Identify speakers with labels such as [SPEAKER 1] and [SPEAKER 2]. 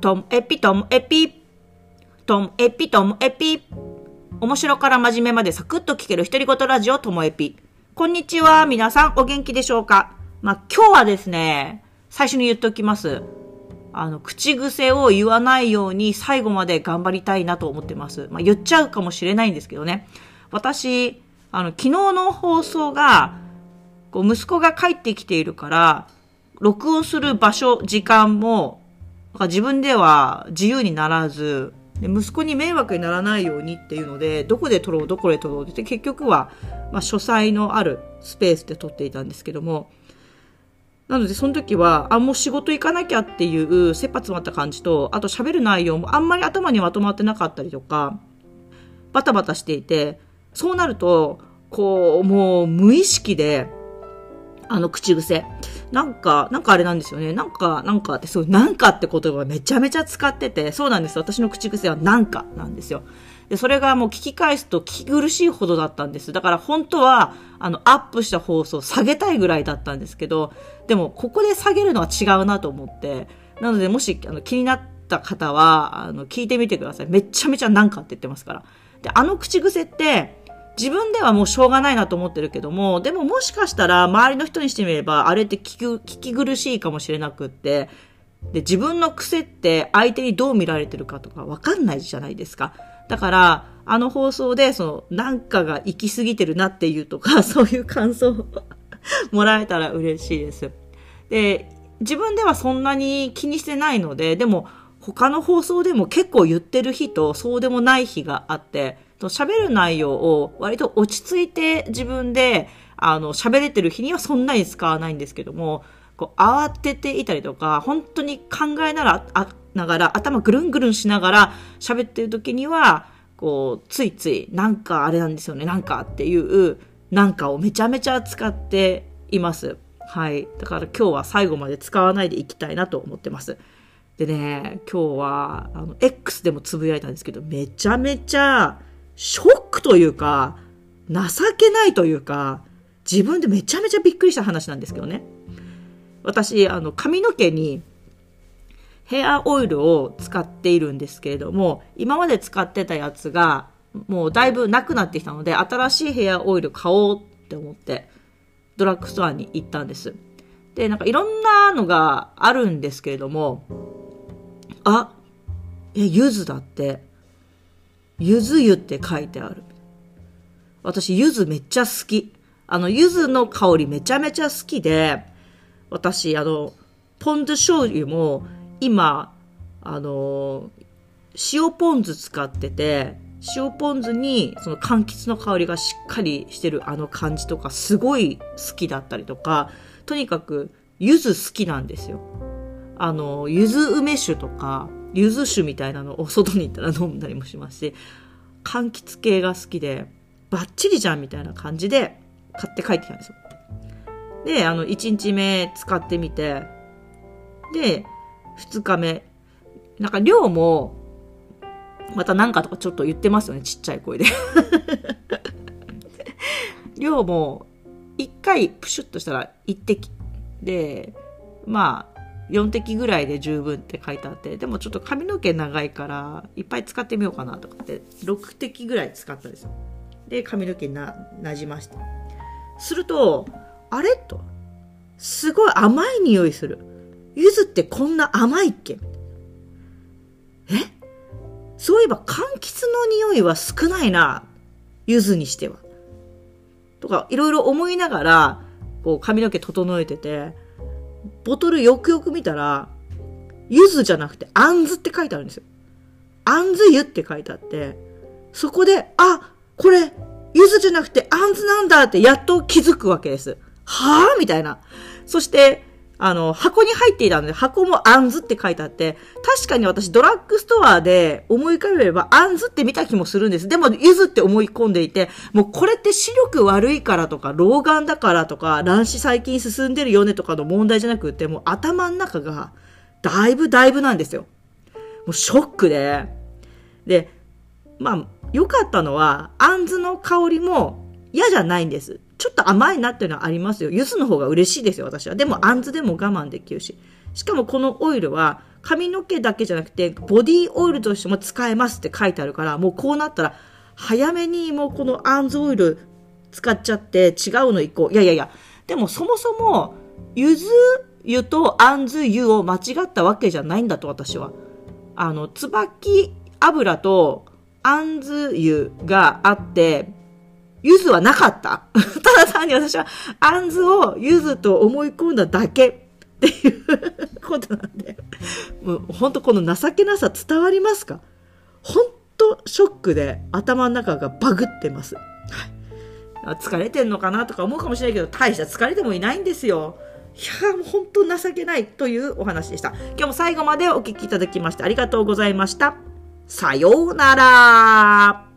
[SPEAKER 1] ともエピともエピ。ともエピともエピ。面白から真面目までサクッと聞ける独り言ラジオともエピ。こんにちは。皆さんお元気でしょうか？まあ、今日はですね、最初に言っておきます。あの、口癖を言わないように最後まで頑張りたいなと思ってます。まあ、言っちゃうかもしれないんですけどね。私、あの、昨日の放送が、こう、息子が帰ってきているから、録音する場所、時間も、自分では自由にならず、で息子に迷惑にならないようにっていうので、どこで撮ろう、どこで撮ろうって、結局は、まあ、書斎のあるスペースで撮っていたんですけども、なので、その時は、あ、もう仕事行かなきゃっていう、切羽詰まった感じと、あと喋る内容もあんまり頭にまとまってなかったりとか、バタバタしていて、そうなると、こう、もう無意識で、あの口癖。なんか、なんかあれなんですよね。なんか、なんかって、そう、なんかって言葉めちゃめちゃ使ってて、そうなんです。私の口癖はなんかなんですよ。で、それがもう聞き返すと聞き苦しいほどだったんです。だから本当は、あの、アップした放送下げたいぐらいだったんですけど、でも、ここで下げるのは違うなと思って、なので、もし、あの、気になった方は、あの、聞いてみてください。めちゃめちゃなんかって言ってますから。で、あの口癖って、自分ではもうしょうがないなと思ってるけども、でももしかしたら周りの人にしてみれば、あれって聞く、聞き苦しいかもしれなくって、で、自分の癖って相手にどう見られてるかとかわかんないじゃないですか。だから、あの放送で、その、なんかが行き過ぎてるなっていうとか、そういう感想を もらえたら嬉しいです。で、自分ではそんなに気にしてないので、でも、他の放送でも結構言ってる日とそうでもない日があって、喋る内容を割と落ち着いて自分で、あの、喋れてる日にはそんなに使わないんですけども、こう、慌てていたりとか、本当に考えなら、ながら、頭ぐるんぐるんしながら喋ってる時には、こう、ついつい、なんかあれなんですよね、なんかっていう、なんかをめちゃめちゃ使っています。はい。だから今日は最後まで使わないでいきたいなと思ってます。でね、今日は、あの、X でもつぶやいたんですけど、めちゃめちゃ、ショックというか、情けないというか、自分でめちゃめちゃびっくりした話なんですけどね。私、あの、髪の毛にヘアオイルを使っているんですけれども、今まで使ってたやつが、もうだいぶなくなってきたので、新しいヘアオイル買おうって思って、ドラッグストアに行ったんです。で、なんかいろんなのがあるんですけれども、あ、え、柚子だって、柚子湯って書いてある。私、柚子めっちゃ好き。あの、柚子の香りめちゃめちゃ好きで、私、あの、ポン酢醤油も今、あの、塩ポン酢使ってて、塩ポン酢にその柑橘の香りがしっかりしてるあの感じとかすごい好きだったりとか、とにかく柚子好きなんですよ。あの、柚子梅酒とか、柚子酒みたいなのを外に行ったら飲んだりもしますし、柑橘系が好きで、バッチリじゃんみたいな感じで買って帰ってきたんですよ。で、あの、1日目使ってみて、で、2日目。なんか量も、またなんかとかちょっと言ってますよね、ちっちゃい声で 量も、1回プシュッとしたら1滴。で、まあ、4滴ぐらいで十分って書いてあって、でもちょっと髪の毛長いから、いっぱい使ってみようかなとかって、6滴ぐらい使ったんですよ。で、髪の毛な、なじまして。すると、あれと、すごい甘い匂いする。柚子ってこんな甘いっけ？え？そういえば柑橘の匂いは少ないな。柚子にしては。とか、いろいろ思いながら、こう髪の毛整えてて、ボトルよくよく見たら、ゆずじゃなくて、あんずって書いてあるんですよ。あんず湯って書いてあって、そこで、あ、これ、ゆずじゃなくてあんずなんだってやっと気づくわけです。はぁ？みたいな。そして、あの、箱に入っていたので、箱もあんずって書いてあって、確かに私ドラッグストアで思い浮かべればあんずって見た気もするんです。でも、ゆずって思い込んでいて、もうこれって視力悪いからとか、老眼だからとか、卵子最近進んでるよねとかの問題じゃなくて、もう頭の中が、だいぶだいぶなんですよ。もうショックで。で、まあ、良かったのは、あんずの香りも嫌じゃないんです。ちょっと甘いなっていうのはありますよ。柚子の方が嬉しいですよ、私は。でも、あんずでも我慢できるし。しかもこのオイルは髪の毛だけじゃなくてボディオイルとしても使えますって書いてあるから、もうこうなったら早めにもうこのアンズオイル使っちゃって違うの行こう。いやいやいや、でもそもそも、ゆず湯とあんず湯を間違ったわけじゃないんだと私は。あの、椿油とあんず湯があって、ゆずはなかった？ただ単に私はあんずをゆずと思い込んだだけっていうことなんで。もう本当この情けなさ伝わりますか？本当ショックで頭の中がバグってます。はい。疲れてんのかなとか思うかもしれないけど、大した疲れてもいないんですよ。いやもう本当情けないというお話でした。今日も最後までお聴きいただきましてありがとうございました。さようなら。